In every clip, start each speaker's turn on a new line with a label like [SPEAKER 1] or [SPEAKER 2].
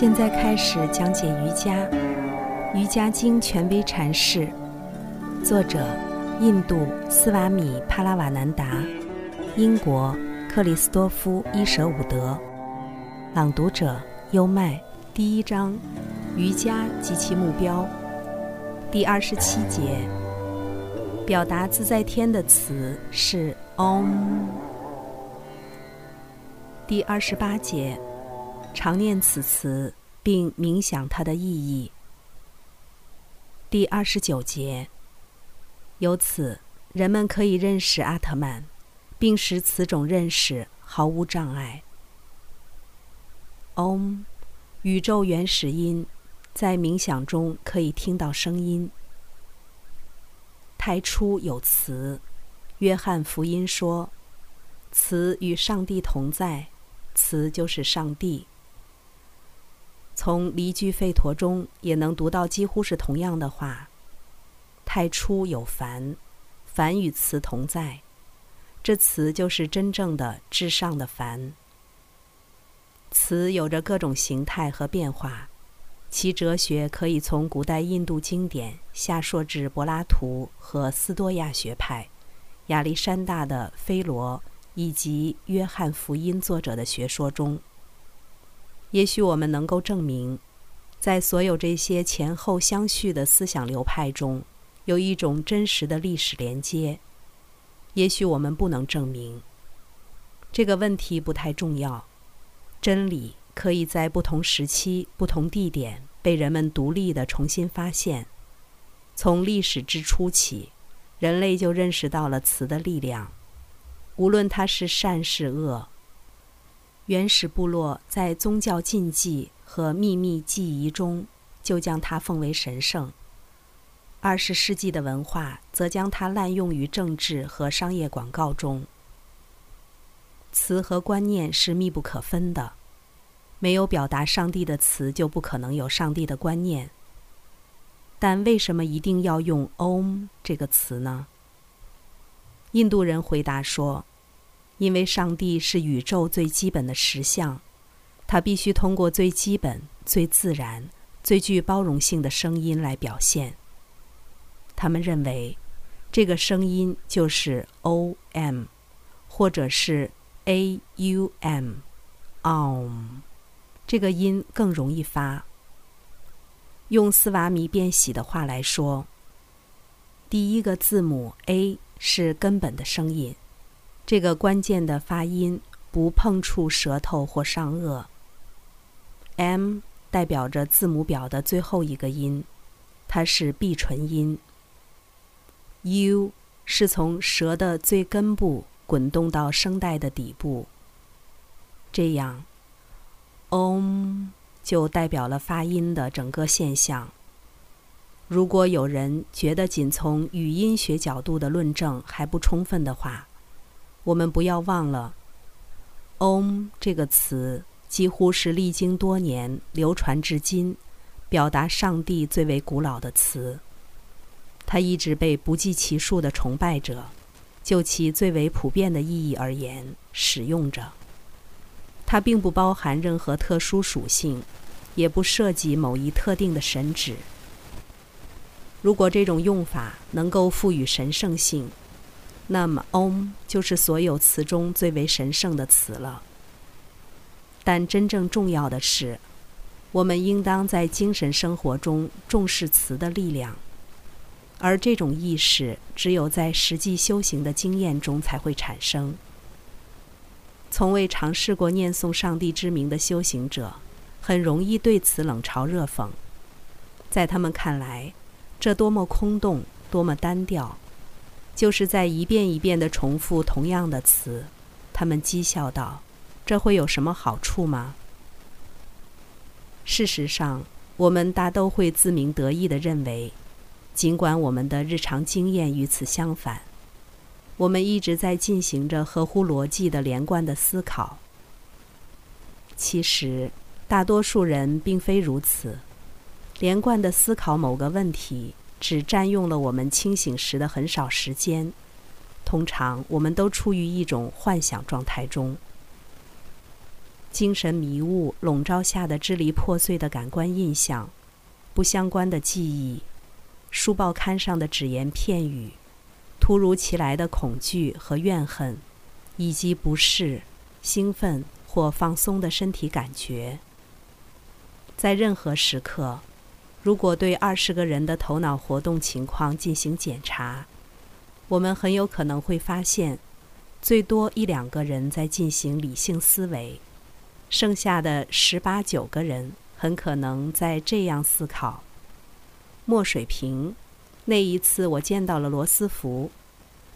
[SPEAKER 1] 现在开始讲解瑜伽，《瑜伽经》权威阐释，作者印度斯瓦米帕拉瓦南达，英国克里斯多夫伊舍伍德，朗读者优麦。第一章：瑜伽及其目标。第二十七节，表达自在天的词是 Om。第二十八节。常念此词，并冥想它的意义。第二十九节。由此，人们可以认识阿特曼，并使此种认识毫无障碍。Om，宇宙原始音，在冥想中可以听到声音。太初有词，约翰福音说：“词与上帝同在，词就是上帝。”从离居吠陀中也能读到几乎是同样的话。太初有凡，凡与词同在，这词就是真正的至上的凡。词有着各种形态和变化，其哲学可以从古代印度经典下溯至柏拉图和斯多亚学派、亚历山大的菲罗以及约翰福音作者的学说中。也许我们能够证明，在所有这些前后相续的思想流派中，有一种真实的历史连接。也许我们不能证明。这个问题不太重要。真理可以在不同时期、不同地点被人们独立地重新发现。从历史之初起，人类就认识到了词的力量，无论它是善是恶。原始部落在宗教禁忌和秘密记忆中，就将它奉为神圣。二十世纪的文化则将它滥用于政治和商业广告中。词和观念是密不可分的，没有表达上帝的词，就不可能有上帝的观念。但为什么一定要用 “Om” 这个词呢？印度人回答说。因为上帝是宇宙最基本的实相，它必须通过最基本、最自然、最具包容性的声音来表现。他们认为，这个声音就是 O-M，或者是 A-U-M，Om，这个音更容易发。用斯瓦米变喜的话来说，第一个字母 A 是根本的声音。这个关键的发音不碰触舌头或上颚。M 代表着字母表的最后一个音，它是闭唇音。U 是从舌的最根部滚动到声带的底部。这样，Om 就代表了发音的整个现象。如果有人觉得仅从语音学角度的论证还不充分的话，我们不要忘了，“om” 这个词几乎是历经多年流传至今，表达上帝最为古老的词。它一直被不计其数的崇拜者，就其最为普遍的意义而言使用着。它并不包含任何特殊属性，也不涉及某一特定的神旨。如果这种用法能够赋予神圣性，那么，Om 就是所有词中最为神圣的词了。但真正重要的是，我们应当在精神生活中重视词的力量，而这种意识只有在实际修行的经验中才会产生。从未尝试过念诵上帝之名的修行者，很容易对此冷嘲热讽。在他们看来，这多么空洞，多么单调。就是在一遍一遍地重复同样的词，他们讥笑道：“这会有什么好处吗？”事实上，我们大都会自鸣得意地认为，尽管我们的日常经验与此相反，我们一直在进行着合乎逻辑的连贯的思考。其实，大多数人并非如此，连贯地思考某个问题。只占用了我们清醒时的很少时间，通常我们都处于一种幻想状态中。精神迷雾笼罩下的支离破碎的感官印象，不相关的记忆，书报刊上的只言片语，突如其来的恐惧和怨恨，以及不适、兴奋或放松的身体感觉。在任何时刻，如果对二十个人的头脑活动情况进行检查，我们很有可能会发现，最多一两个人在进行理性思维。剩下的十八九个人很可能在这样思考：墨水瓶，那一次我见到了罗斯福，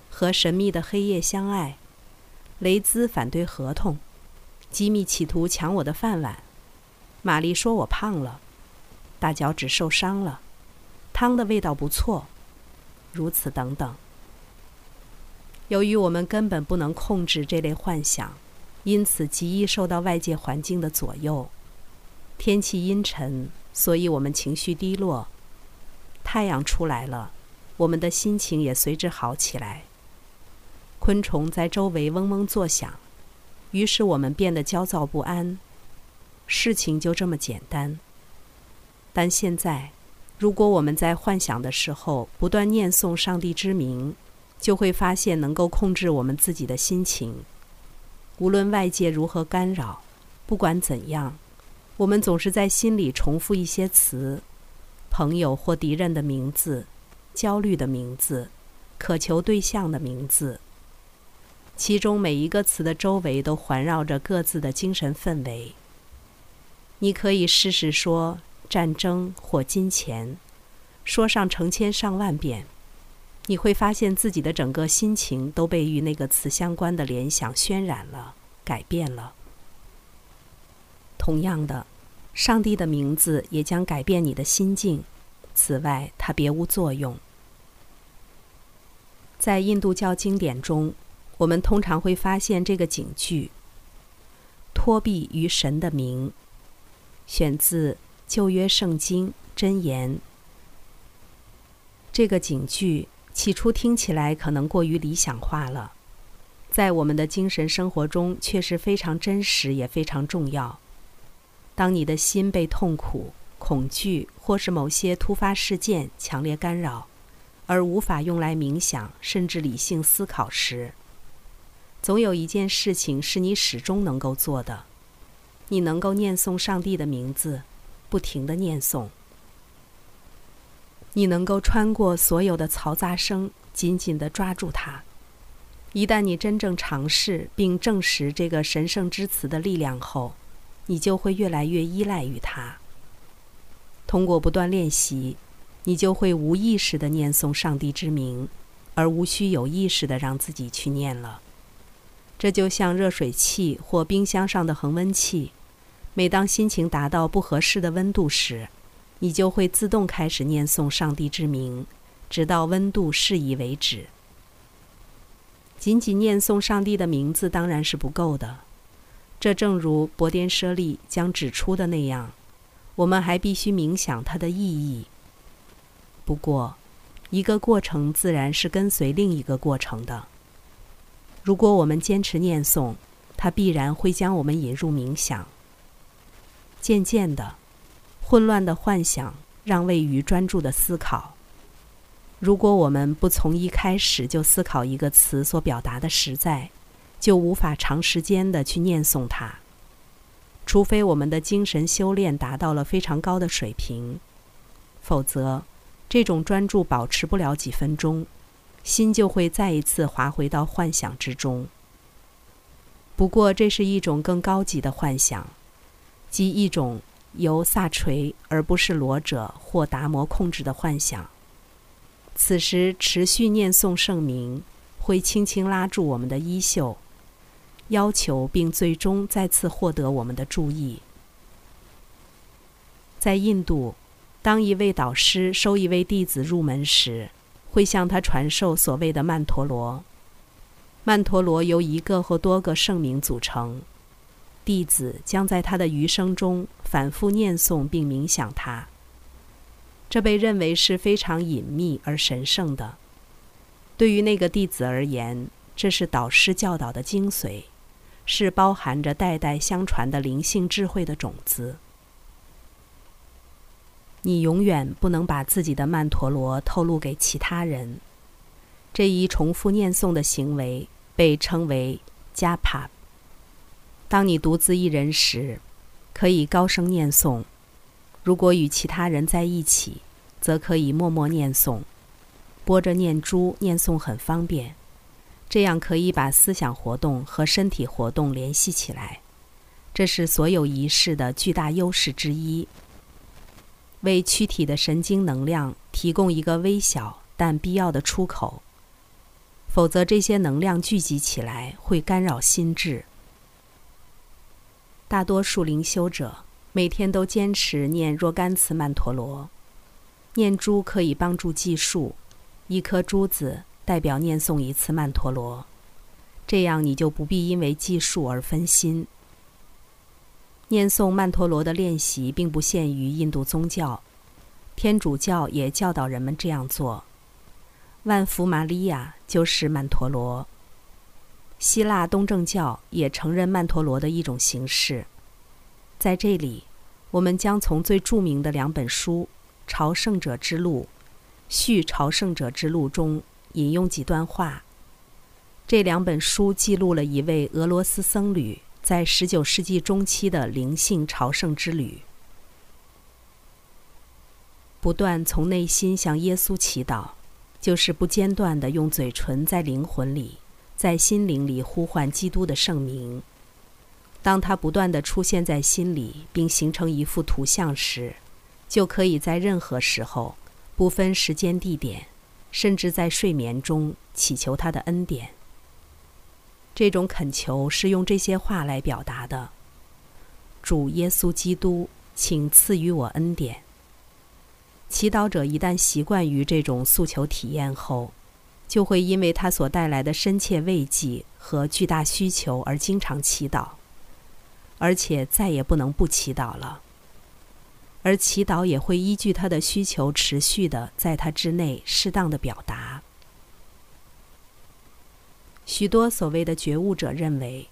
[SPEAKER 1] 和神秘的黑夜相爱，雷兹反对合同，吉米企图抢我的饭碗，玛丽说我胖了，大脚趾受伤了，汤的味道不错，如此等等。由于我们根本不能控制这类幻想。因此，极易受到外界环境的左右。天气阴沉，所以我们情绪低落。太阳出来了，我们的心情也随之好起来。昆虫在周围嗡嗡作响，于是我们变得焦躁不安。事情就这么简单。但现在，如果我们在幻想的时候不断念诵上帝之名，就会发现能够控制我们自己的心情。无论外界如何干扰，不管怎样，我们总是在心里重复一些词：朋友或敌人的名字，焦虑的名字，渴求对象的名字。其中每一个词的周围都环绕着各自的精神氛围。你可以试试说战争或金钱，说上成千上万遍。你会发现自己的整个心情都被与那个词相关的联想渲染了、改变了。同样的，上帝的名字也将改变你的心境。此外，它别无作用。在印度教经典中，我们通常会发现这个警句：“托庇于神的名”，选自旧约圣经箴言。这个警句。起初听起来可能过于理想化了，在我们的精神生活中却是非常真实也非常重要。当你的心被痛苦、恐惧或是某些突发事件强烈干扰，而无法用来冥想甚至理性思考时，总有一件事情是你始终能够做的：你能够念诵上帝的名字，不停地念诵。你能够穿过所有的嘈杂声，紧紧地抓住它。一旦你真正尝试并证实这个神圣之词的力量后，你就会越来越依赖于它。通过不断练习，你就会无意识地念诵上帝之名，而无需有意识地让自己去念了。这就像热水器或冰箱上的恒温器，每当心情达到不合适的温度时。你就会自动开始念诵上帝之名，直到温度适宜为止。仅仅念诵上帝的名字当然是不够的，这正如伯颠舍利将指出的那样，我们还必须冥想它的意义。不过，一个过程自然是跟随另一个过程的。如果我们坚持念诵，它必然会将我们引入冥想。渐渐的。混乱的幻想让位于专注的思考。如果我们不从一开始就思考一个词所表达的实在，就无法长时间的去念诵它。除非我们的精神修炼达到了非常高的水平，否则，这种专注保持不了几分钟，心就会再一次滑回到幻想之中。不过，这是一种更高级的幻想，即一种。由萨垂而不是罗者或达摩控制的幻想。此时持续念诵圣名，会轻轻拉住我们的衣袖，要求并最终再次获得我们的注意。在印度，当一位导师收一位弟子入门时，会向他传授所谓的曼陀罗。曼陀罗由一个或多个圣名组成。弟子将在他的余生中反复念诵并冥想它。这被认为是非常隐秘而神圣的。对于那个弟子而言，这是导师教导的精髓，是包含着代代相传的灵性智慧的种子。你永远不能把自己的曼陀罗透露给其他人。这一重复念诵的行为被称为加帕。当你独自一人时，可以高声念诵；如果与其他人在一起，则可以默默念诵。拨着念珠念诵很方便，这样可以把思想活动和身体活动联系起来，这是所有仪式的巨大优势之一。为躯体的神经能量提供一个微小但必要的出口，否则这些能量聚集起来会干扰心智。大多数灵修者每天都坚持念若干次曼陀罗，念珠可以帮助计数，一颗珠子代表念诵一次曼陀罗，这样你就不必因为计数而分心。念诵曼陀罗的练习并不限于印度宗教，天主教也教导人们这样做。万福玛利亚就是曼陀罗。希腊东正教也承认曼陀罗的一种形式。在这里，我们将从最著名的两本书《朝圣者之路》《续朝圣者之路》中引用几段话。这两本书记录了一位俄罗斯僧侣。在十九世纪中期的灵性朝圣之旅，不断从内心向耶稣祈祷，就是不间断的用嘴唇在灵魂里、在心灵里呼唤基督的圣名。当他不断地出现在心里，并形成一幅图像时，就可以在任何时候，不分时间地点，甚至在睡眠中祈求他的恩典。这种恳求是用这些话来表达的：“主耶稣基督，请赐予我恩典。”祈祷者一旦习惯于这种诉求体验后，就会因为他所带来的深切慰藉和巨大需求而经常祈祷，而且再也不能不祈祷了。而祈祷也会依据他的需求持续的在他之内适当的表达。许多所谓的觉悟者认为，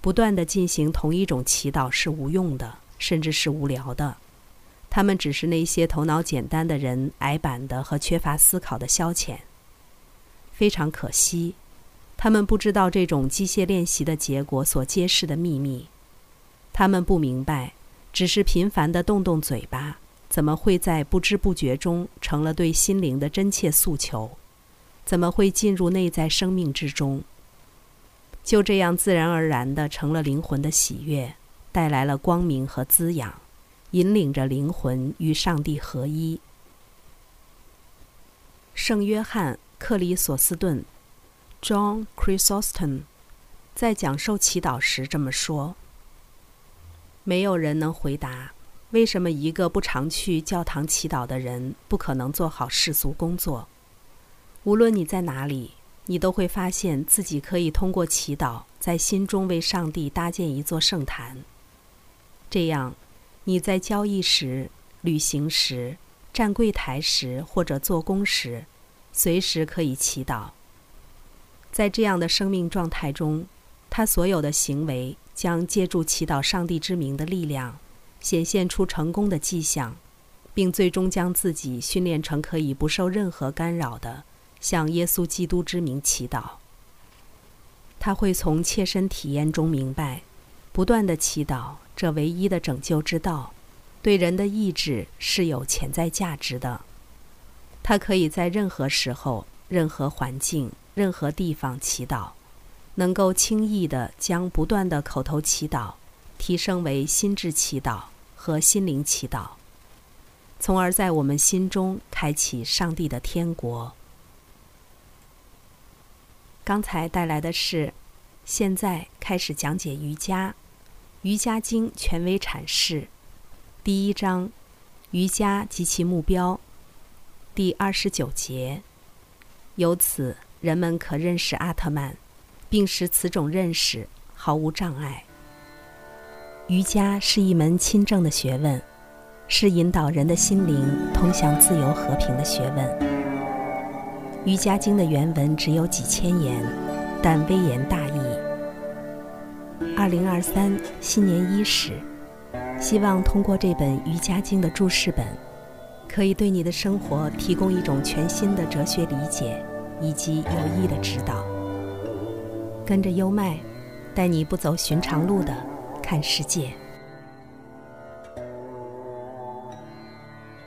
[SPEAKER 1] 不断的进行同一种祈祷是无用的，甚至是无聊的。他们只是那些头脑简单的人矮板的和缺乏思考的消遣。非常可惜，他们不知道这种机械练习的结果所揭示的秘密。他们不明白，只是频繁的动动嘴巴，怎么会在不知不觉中成了对心灵的真切诉求。怎么会进入内在生命之中？就这样自然而然的成了灵魂的喜悦，带来了光明和滋养，引领着灵魂与上帝合一。圣约翰·克里索斯顿 （John Chrysostom） 在讲授祈祷时这么说：“没有人能回答为什么一个不常去教堂祈祷的人不可能做好世俗工作。”无论你在哪里，你都会发现自己可以通过祈祷，在心中为上帝搭建一座圣坛。这样，你在交易时、旅行时、站柜台时或者做工时，随时可以祈祷。在这样的生命状态中，他所有的行为将借助祈祷上帝之名的力量，显现出成功的迹象，并最终将自己训练成可以不受任何干扰的。向耶稣基督之名祈祷。他会从切身体验中明白，不断的祈祷这唯一的拯救之道，对人的意志是有潜在价值的。他可以在任何时候、任何环境、任何地方祈祷，能够轻易的将不断的口头祈祷提升为心智祈祷和心灵祈祷，从而在我们心中开启上帝的天国。刚才带来的是，现在开始讲解瑜伽，《瑜伽经》权威阐释，第一章，瑜伽及其目标，第二十九节。由此，人们可认识阿特曼，并使此种认识毫无障碍。瑜伽是一门亲政的学问，是引导人的心灵通向自由和平的学问。《瑜伽经》的原文只有几千言，但微言大义。二零二三新年伊始，希望通过这本《瑜伽经》的注释本，可以对你的生活提供一种全新的哲学理解以及有益的指导。跟着优麦，带你不走寻常路的看世界。